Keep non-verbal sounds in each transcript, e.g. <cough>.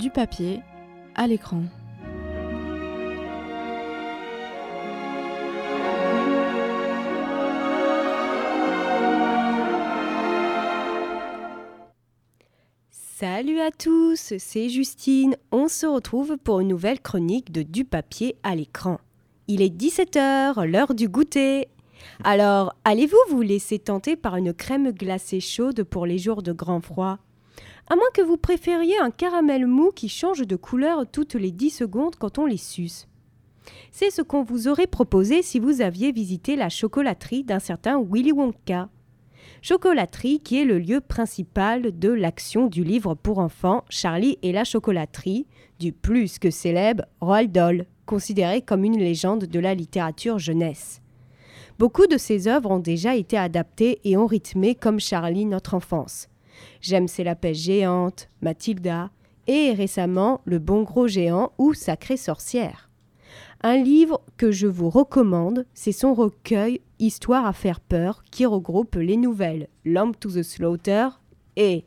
du papier à l'écran. Salut à tous, c'est Justine. On se retrouve pour une nouvelle chronique de Du papier à l'écran. Il est 17h, l'heure du goûter. Alors, allez-vous vous laisser tenter par une crème glacée chaude pour les jours de grand froid? À moins que vous préfériez un caramel mou qui change de couleur toutes les 10 secondes quand on les suce. C'est ce qu'on vous aurait proposé si vous aviez visité la chocolaterie d'un certain Willy Wonka. Chocolaterie qui est le lieu principal de l'action du livre pour enfants Charlie et la chocolaterie du plus que célèbre Roald Dahl, considéré comme une légende de la littérature jeunesse. Beaucoup de ses œuvres ont déjà été adaptées et ont rythmé comme Charlie notre enfance. J'aime c'est la pêche géante, Mathilda, et récemment Le bon gros géant ou Sacrée sorcière. Un livre que je vous recommande, c'est son recueil Histoire à faire peur qui regroupe les nouvelles Lamb to the Slaughter et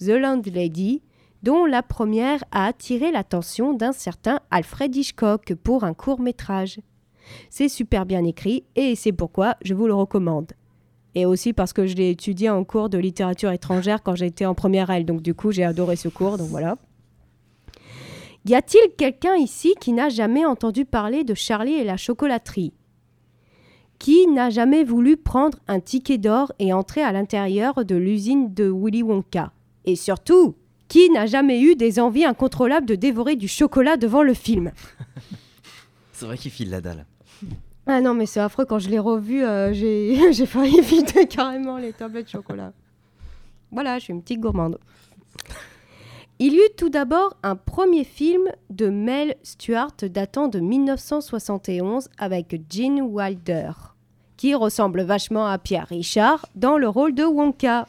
The Landlady, dont la première a attiré l'attention d'un certain Alfred Hitchcock pour un court métrage. C'est super bien écrit et c'est pourquoi je vous le recommande. Et aussi parce que je l'ai étudié en cours de littérature étrangère quand j'étais en première L, donc du coup j'ai adoré ce cours, donc voilà. Y a-t-il quelqu'un ici qui n'a jamais entendu parler de Charlie et la chocolaterie? Qui n'a jamais voulu prendre un ticket d'or et entrer à l'intérieur de l'usine de Willy Wonka? Et surtout, qui n'a jamais eu des envies incontrôlables de dévorer du chocolat devant le film? <laughs> C'est vrai qu'il file la dalle. Ah non, mais c'est affreux. Quand je l'ai revu, euh, j'ai <laughs> failli vider <laughs> carrément les tablettes de chocolat. Voilà, je suis une petite gourmande. Il y eut tout d'abord un premier film de Mel Stuart datant de 1971 avec Gene Wilder, qui ressemble vachement à Pierre Richard dans le rôle de Wonka.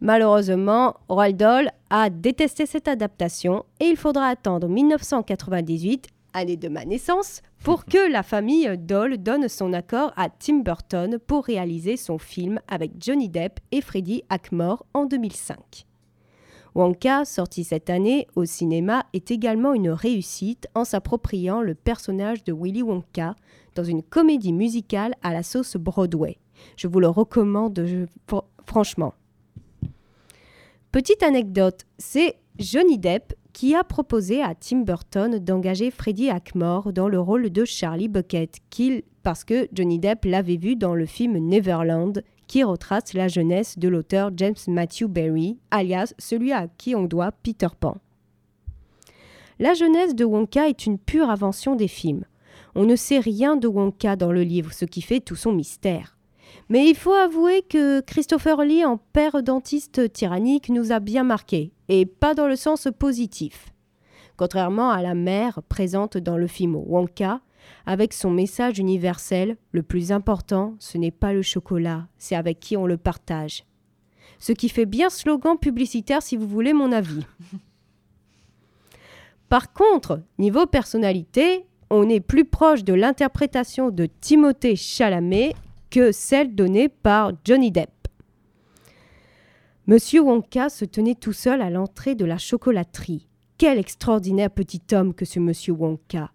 Malheureusement, Roald a détesté cette adaptation et il faudra attendre 1998, année de ma naissance, pour <laughs> que la famille Doll donne son accord à Tim Burton pour réaliser son film avec Johnny Depp et Freddie Hackmore en 2005. Wonka, sorti cette année au cinéma, est également une réussite en s'appropriant le personnage de Willy Wonka dans une comédie musicale à la sauce Broadway. Je vous le recommande je- franchement. Petite anecdote, c'est Johnny Depp qui a proposé à Tim Burton d'engager Freddie Hackmore dans le rôle de Charlie Bucket, qu'il, parce que Johnny Depp l'avait vu dans le film Neverland, qui retrace la jeunesse de l'auteur James Matthew Barrie, alias celui à qui on doit Peter Pan. La jeunesse de Wonka est une pure invention des films. On ne sait rien de Wonka dans le livre, ce qui fait tout son mystère. Mais il faut avouer que Christopher Lee, en père dentiste tyrannique, nous a bien marqué, et pas dans le sens positif. Contrairement à la mère présente dans le film Wonka, avec son message universel, le plus important, ce n'est pas le chocolat, c'est avec qui on le partage. Ce qui fait bien slogan publicitaire si vous voulez mon avis. <laughs> Par contre, niveau personnalité, on est plus proche de l'interprétation de Timothée Chalamet que celle donnée par Johnny Depp. Monsieur Wonka se tenait tout seul à l'entrée de la chocolaterie. Quel extraordinaire petit homme que ce monsieur Wonka.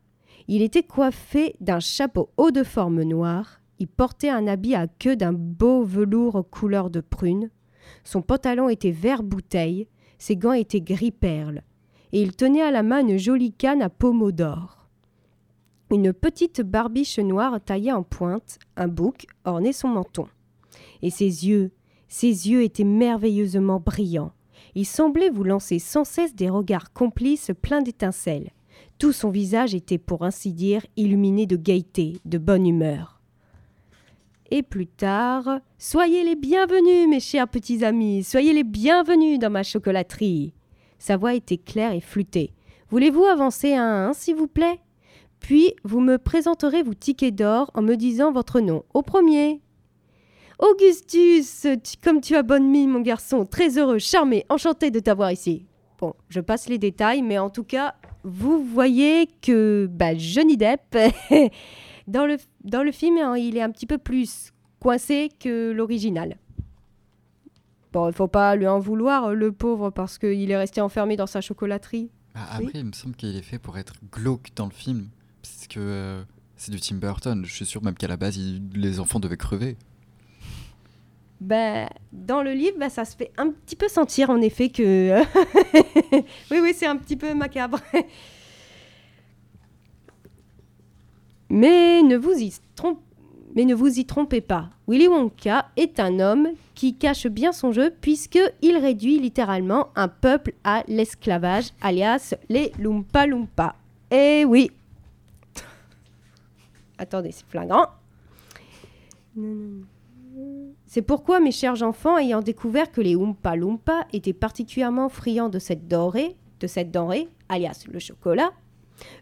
Il était coiffé d'un chapeau haut de forme noire, il portait un habit à queue d'un beau velours couleur de prune, son pantalon était vert bouteille, ses gants étaient gris perle, et il tenait à la main une jolie canne à pommeau d'or. Une petite barbiche noire taillée en pointe, un bouc, ornait son menton. Et ses yeux, ses yeux étaient merveilleusement brillants. Il semblait vous lancer sans cesse des regards complices pleins d'étincelles. Tout son visage était, pour ainsi dire, illuminé de gaieté, de bonne humeur. Et plus tard, soyez les bienvenus, mes chers petits amis, soyez les bienvenus dans ma chocolaterie. Sa voix était claire et flûtée. Voulez-vous avancer un, un s'il vous plaît? Puis vous me présenterez vos tickets d'or en me disant votre nom. Au premier. Augustus, tu- comme tu as bonne mine, mon garçon, très heureux, charmé, enchanté de t'avoir ici. Bon, je passe les détails, mais en tout cas, vous voyez que bah, Johnny Depp, <laughs> dans, le, dans le film, hein, il est un petit peu plus coincé que l'original. Bon, il faut pas lui en vouloir, le pauvre, parce qu'il est resté enfermé dans sa chocolaterie. Bah, après, il me semble qu'il est fait pour être glauque dans le film. Parce que euh, c'est du Tim Burton. Je suis sûr même qu'à la base, les enfants devaient crever. Ben, dans le livre, ben, ça se fait un petit peu sentir en effet que. <laughs> oui, oui, c'est un petit peu macabre. Mais ne vous y trompe- Mais ne vous y trompez pas. Willy Wonka est un homme qui cache bien son jeu puisqu'il réduit littéralement un peuple à l'esclavage, alias les Loompa Loompa. Eh oui. Attendez, c'est flagrant. C'est pourquoi, mes chers enfants, ayant découvert que les Oompa Loompa étaient particulièrement friands de cette denrée, de cette denrée, alias le chocolat,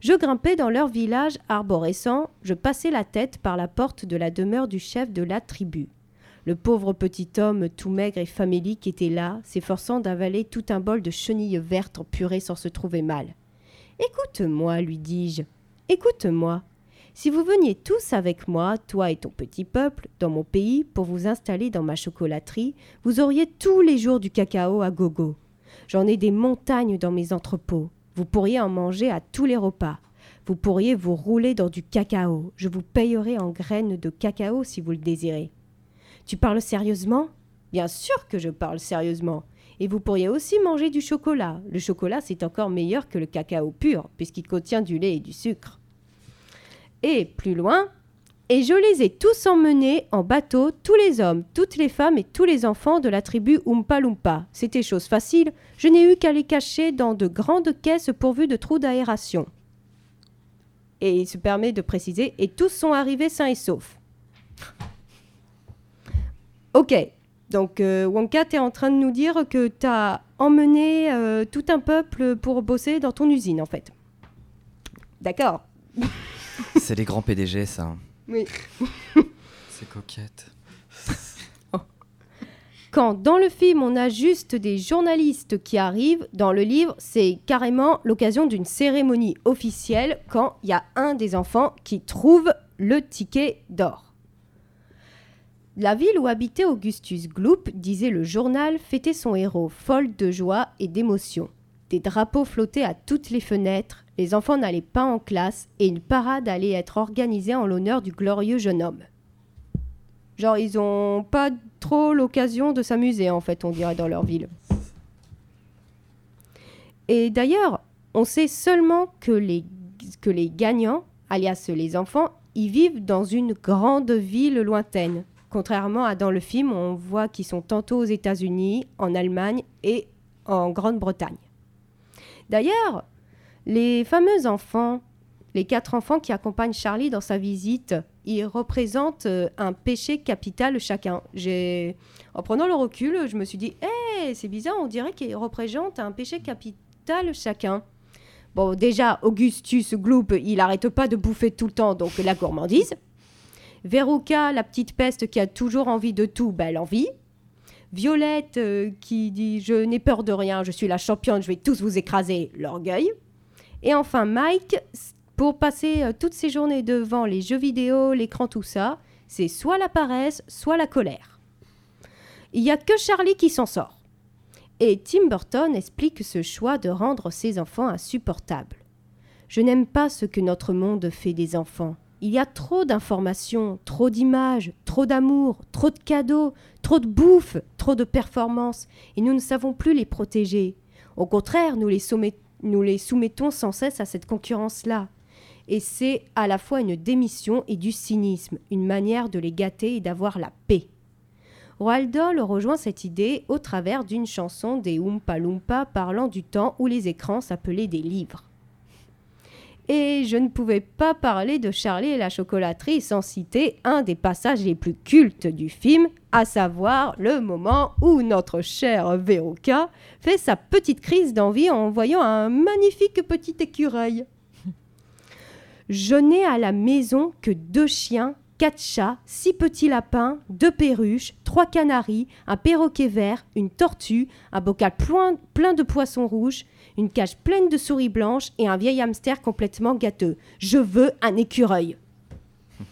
je grimpais dans leur village arborescent, je passais la tête par la porte de la demeure du chef de la tribu. Le pauvre petit homme tout maigre et famélique était là, s'efforçant d'avaler tout un bol de chenilles vertes en purée sans se trouver mal. Écoute-moi, lui dis-je, écoute-moi. Si vous veniez tous avec moi, toi et ton petit peuple, dans mon pays, pour vous installer dans ma chocolaterie, vous auriez tous les jours du cacao à gogo. J'en ai des montagnes dans mes entrepôts. Vous pourriez en manger à tous les repas. Vous pourriez vous rouler dans du cacao. Je vous payerai en graines de cacao si vous le désirez. Tu parles sérieusement? Bien sûr que je parle sérieusement. Et vous pourriez aussi manger du chocolat. Le chocolat, c'est encore meilleur que le cacao pur, puisqu'il contient du lait et du sucre. Et plus loin, et je les ai tous emmenés en bateau, tous les hommes, toutes les femmes et tous les enfants de la tribu Oompa. C'était chose facile, je n'ai eu qu'à les cacher dans de grandes caisses pourvues de trous d'aération. Et il se permet de préciser, et tous sont arrivés sains et saufs. Ok, donc euh, Wonka, tu es en train de nous dire que tu as emmené euh, tout un peuple pour bosser dans ton usine, en fait. D'accord. <laughs> <laughs> C'est les grands PDG, ça. Oui. <laughs> C'est coquette. <laughs> Quand dans le film on a juste des journalistes qui arrivent, dans le livre c'est carrément l'occasion d'une cérémonie officielle quand il y a un des enfants qui trouve le ticket d'or. La ville où habitait Augustus Gloop, disait le journal, fêtait son héros, folle de joie et d'émotion. Des drapeaux flottaient à toutes les fenêtres, les enfants n'allaient pas en classe et une parade allait être organisée en l'honneur du glorieux jeune homme. Genre, ils ont pas trop l'occasion de s'amuser, en fait, on dirait, dans leur ville. Et d'ailleurs, on sait seulement que les, que les gagnants, alias les enfants, ils vivent dans une grande ville lointaine. Contrairement à dans le film, on voit qu'ils sont tantôt aux États-Unis, en Allemagne et en Grande-Bretagne. D'ailleurs, les fameux enfants, les quatre enfants qui accompagnent Charlie dans sa visite, ils représentent euh, un péché capital chacun. En prenant le recul, je me suis dit, hé, c'est bizarre, on dirait qu'ils représentent un péché capital chacun. Bon, déjà, Augustus Gloop, il arrête pas de bouffer tout le temps, donc la gourmandise. Veruca, la petite peste qui a toujours envie de tout, ben, elle en vit. Violette, euh, qui dit Je n'ai peur de rien, je suis la championne, je vais tous vous écraser, l'orgueil. Et enfin, Mike, pour passer euh, toutes ses journées devant les jeux vidéo, l'écran, tout ça, c'est soit la paresse, soit la colère. Il n'y a que Charlie qui s'en sort. Et Tim Burton explique ce choix de rendre ses enfants insupportables. Je n'aime pas ce que notre monde fait des enfants. Il y a trop d'informations, trop d'images, trop d'amour, trop de cadeaux, trop de bouffe, trop de performances, et nous ne savons plus les protéger. Au contraire, nous les, soumettons sans cesse à cette concurrence-là. Et c'est à la fois une démission et du cynisme, une manière de les gâter et d'avoir la paix. Roald Dahl rejoint cette idée au travers d'une chanson des Oompa Loompa parlant du temps où les écrans s'appelaient des livres. Et je ne pouvais pas parler de Charlie et la chocolaterie sans citer un des passages les plus cultes du film, à savoir le moment où notre chère Veruca fait sa petite crise d'envie en voyant un magnifique petit écureuil. Je n'ai à la maison que deux chiens, quatre chats, six petits lapins, deux perruches, trois canaris, un perroquet vert, une tortue, un bocal plein, plein de poissons rouges, une cage pleine de souris blanches et un vieil hamster complètement gâteux. Je veux un écureuil.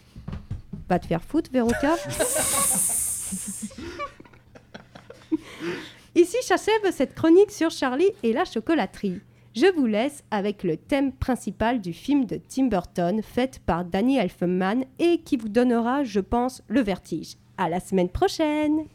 <laughs> Va te faire foutre, Véroca Ainsi <laughs> s'achève cette chronique sur Charlie et la chocolaterie. Je vous laisse avec le thème principal du film de Tim Burton, fait par Danny Elfman et qui vous donnera, je pense, le vertige. À la semaine prochaine!